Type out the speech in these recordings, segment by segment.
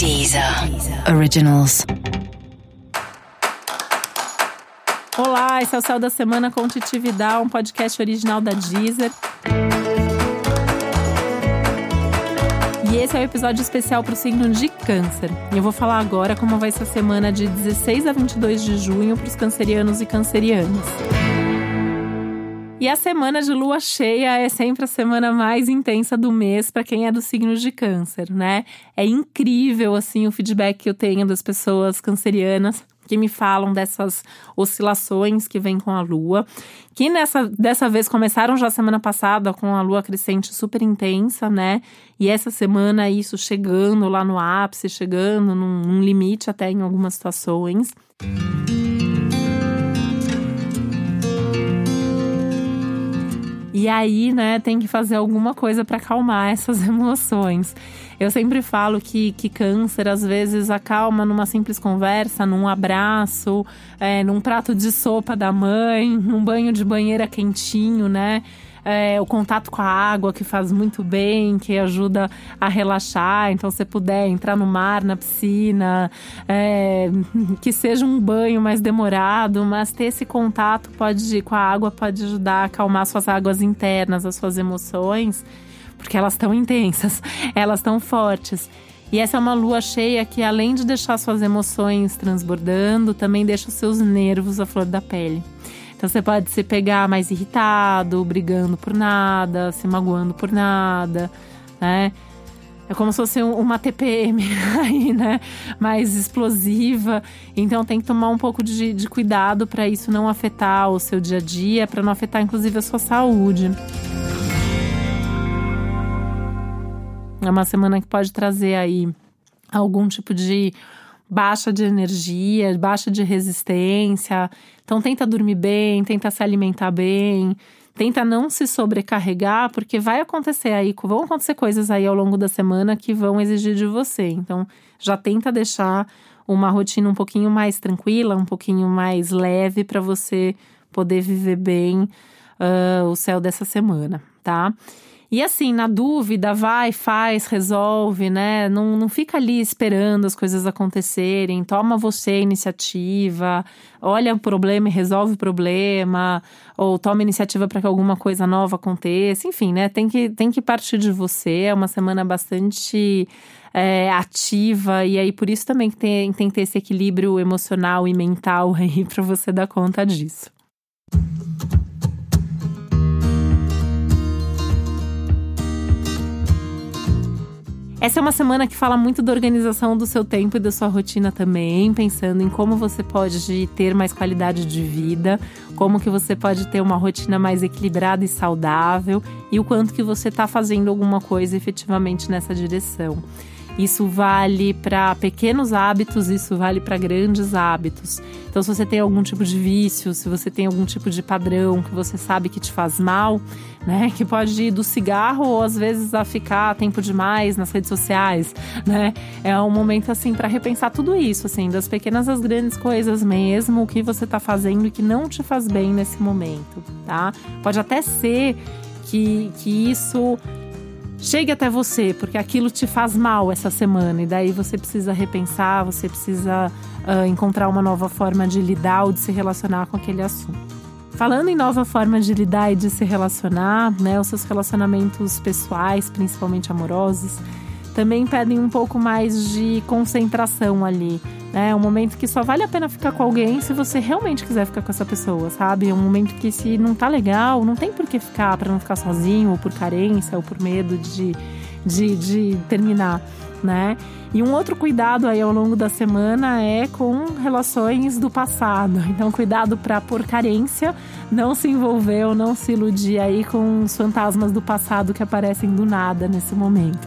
Deezer Originals. Olá, esse é o Céu da Semana com Titi Vidal, um podcast original da Deezer. E esse é o um episódio especial para o signo de Câncer. E eu vou falar agora como vai ser a semana de 16 a 22 de junho para os cancerianos e cancerianas. E a semana de lua cheia é sempre a semana mais intensa do mês para quem é do signo de Câncer, né? É incrível assim o feedback que eu tenho das pessoas cancerianas que me falam dessas oscilações que vêm com a lua, que nessa dessa vez começaram já semana passada com a lua crescente super intensa, né? E essa semana isso chegando lá no ápice, chegando num, num limite até em algumas situações. E aí, né, tem que fazer alguma coisa para acalmar essas emoções. Eu sempre falo que, que câncer às vezes acalma numa simples conversa, num abraço, é, num prato de sopa da mãe, num banho de banheira quentinho, né? É, o contato com a água que faz muito bem, que ajuda a relaxar. Então, se puder entrar no mar, na piscina, é, que seja um banho mais demorado, mas ter esse contato pode com a água pode ajudar a acalmar suas águas internas, as suas emoções, porque elas estão intensas, elas estão fortes. E essa é uma lua cheia que, além de deixar suas emoções transbordando, também deixa os seus nervos à flor da pele. Então você pode se pegar mais irritado, brigando por nada, se magoando por nada, né? É como se fosse uma TPM aí, né? Mais explosiva. Então tem que tomar um pouco de, de cuidado para isso não afetar o seu dia a dia, para não afetar inclusive a sua saúde. É uma semana que pode trazer aí algum tipo de baixa de energia, baixa de resistência. Então tenta dormir bem, tenta se alimentar bem, tenta não se sobrecarregar, porque vai acontecer aí, vão acontecer coisas aí ao longo da semana que vão exigir de você. Então já tenta deixar uma rotina um pouquinho mais tranquila, um pouquinho mais leve para você poder viver bem uh, o céu dessa semana, tá? E assim, na dúvida, vai, faz, resolve, né? Não, não fica ali esperando as coisas acontecerem. Toma você a iniciativa, olha o problema e resolve o problema, ou toma iniciativa para que alguma coisa nova aconteça. Enfim, né? Tem que, tem que partir de você. É uma semana bastante é, ativa, e aí por isso também que tem, tem que ter esse equilíbrio emocional e mental aí para você dar conta disso. Essa é uma semana que fala muito da organização do seu tempo e da sua rotina também, pensando em como você pode ter mais qualidade de vida, como que você pode ter uma rotina mais equilibrada e saudável e o quanto que você está fazendo alguma coisa efetivamente nessa direção. Isso vale para pequenos hábitos, isso vale para grandes hábitos. Então, se você tem algum tipo de vício, se você tem algum tipo de padrão que você sabe que te faz mal, né, que pode ir do cigarro ou às vezes a ficar tempo demais nas redes sociais, né? É um momento assim para repensar tudo isso, assim, das pequenas às grandes coisas mesmo, o que você está fazendo e que não te faz bem nesse momento, tá? Pode até ser que, que isso chegue até você, porque aquilo te faz mal essa semana, e daí você precisa repensar, você precisa uh, encontrar uma nova forma de lidar ou de se relacionar com aquele assunto. Falando em nova forma de lidar e de se relacionar, né, os seus relacionamentos pessoais, principalmente amorosos, também pedem um pouco mais de concentração ali. É um momento que só vale a pena ficar com alguém se você realmente quiser ficar com essa pessoa, sabe? É um momento que se não tá legal, não tem por que ficar para não ficar sozinho, ou por carência, ou por medo de, de, de terminar, né? E um outro cuidado aí ao longo da semana é com relações do passado. Então, cuidado para por carência não se envolver ou não se iludir aí com os fantasmas do passado que aparecem do nada nesse momento.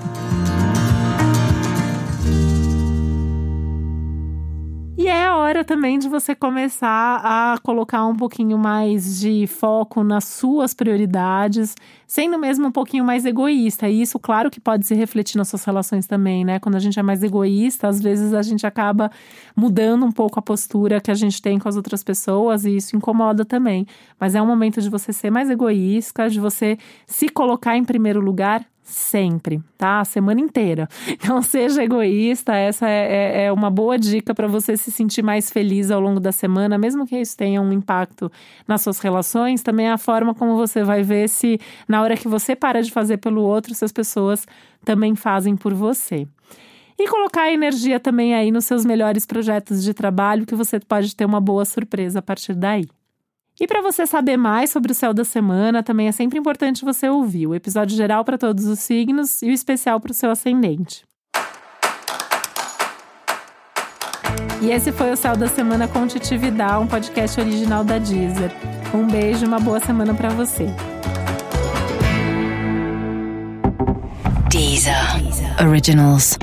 Também de você começar a colocar um pouquinho mais de foco nas suas prioridades, sendo mesmo um pouquinho mais egoísta. E isso, claro, que pode se refletir nas suas relações também, né? Quando a gente é mais egoísta, às vezes a gente acaba mudando um pouco a postura que a gente tem com as outras pessoas e isso incomoda também. Mas é um momento de você ser mais egoísta, de você se colocar em primeiro lugar sempre, tá? A semana inteira. Então, seja egoísta, essa é, é, é uma boa dica para você se sentir mais feliz ao longo da semana, mesmo que isso tenha um impacto nas suas relações, também é a forma como você vai ver se, na hora que você para de fazer pelo outro, se as pessoas também fazem por você. E colocar energia também aí nos seus melhores projetos de trabalho, que você pode ter uma boa surpresa a partir daí. E para você saber mais sobre o céu da semana, também é sempre importante você ouvir o episódio geral para todos os signos e o especial para o seu ascendente. E esse foi o Céu da Semana com Titi Vidal, um podcast original da Deezer. Um beijo e uma boa semana para você. Deezer. Originals.